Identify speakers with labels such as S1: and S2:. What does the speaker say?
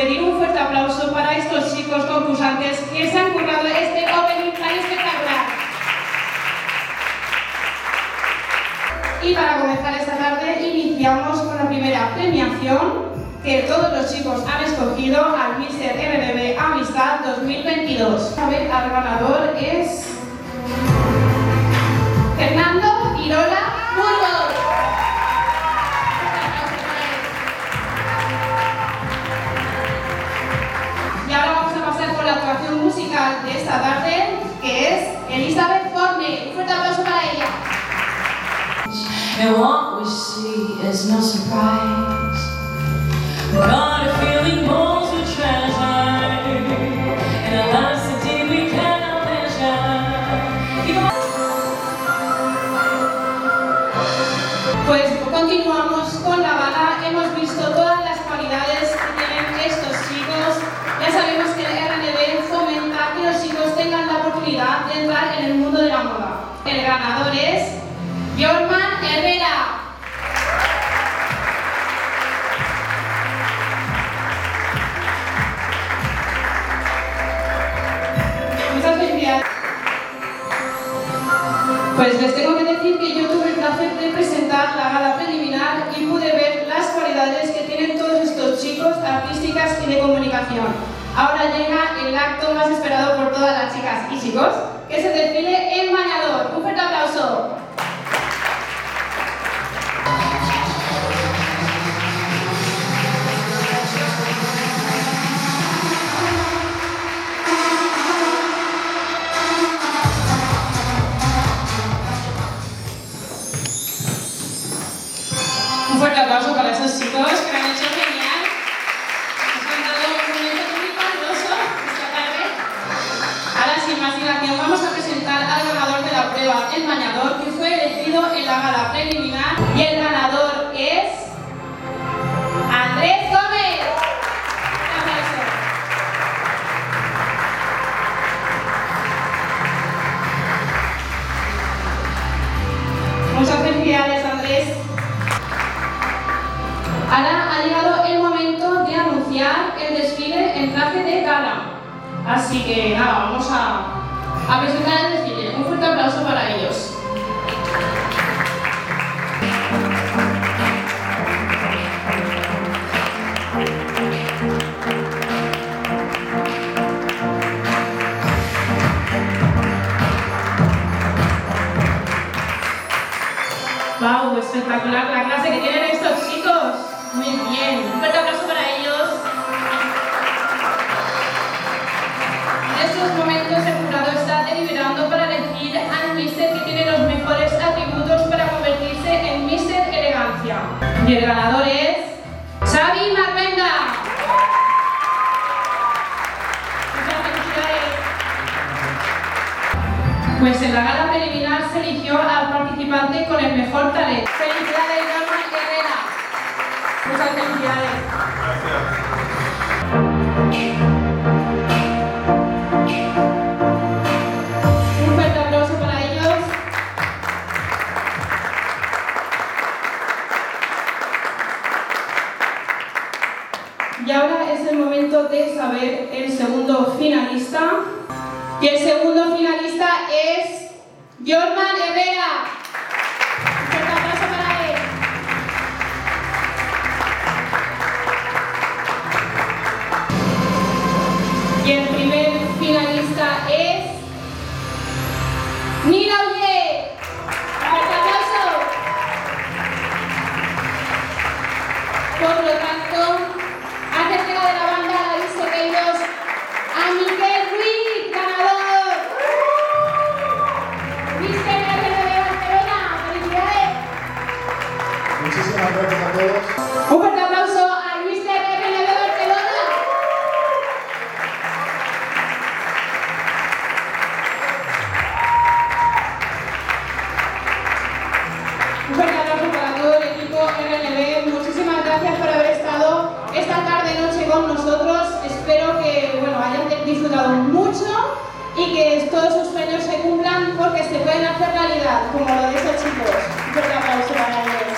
S1: pedir un fuerte aplauso para estos chicos concursantes que se han currado este opening tan espectacular. Y para comenzar esta tarde, iniciamos con la primera premiación que todos los chicos han escogido al Mister RNB Amistad 2022. A ver, al ganador es
S2: And what we see is no surprise. Got a feeling bones with treasure. And a deep we cannot measure.
S1: Pues continuamos con la gala. Pues les tengo que decir que yo tuve el placer de presentar la gala preliminar y pude ver las cualidades que tienen todos estos chicos artísticas y de comunicación. Ahora llega el acto más esperado por todas las chicas y chicos, que es el desfile en bañador. Un fuerte aplauso. Chicos que lo han hecho genial. Han dado un momento muy fabuloso esta tarde. Ahora, sin más dilación, vamos a presentar al ganador de la prueba, el bañador, que fue elegido en la gala preliminar. Y el ganador Ahora ha llegado el momento de anunciar el desfile en traje de gala. Así que nada, vamos a, a presentar el desfile. Un fuerte aplauso para ellos. ¡Wow! Espectacular la clase que tienen estos chicos. Muy bien. Un fuerte aplauso para ellos. En estos momentos el jurado está deliberando para elegir al Mister que tiene los mejores atributos para convertirse en Mister Elegancia. Y el ganador es Xavi Marvenda. Muchas felicidades. Pues en la gala preliminar se eligió al participante con el mejor talento. Felicidades, Norman Herrera. Un fuerte aplauso para ellos. Y ahora es el momento de saber el segundo finalista. Y el segundo finalista es Jorman Nina Uye. aplauso. Por lo tanto, antes de la de la banda, aviso que ellos a Miguel Ruiz, ganador. Mister de Barcelona, felicidades. Muchísimas gracias a todos. Disfrutado mucho y que todos sus sueños se cumplan porque se pueden hacer realidad, como lo de estos chicos. Un fuerte aplauso para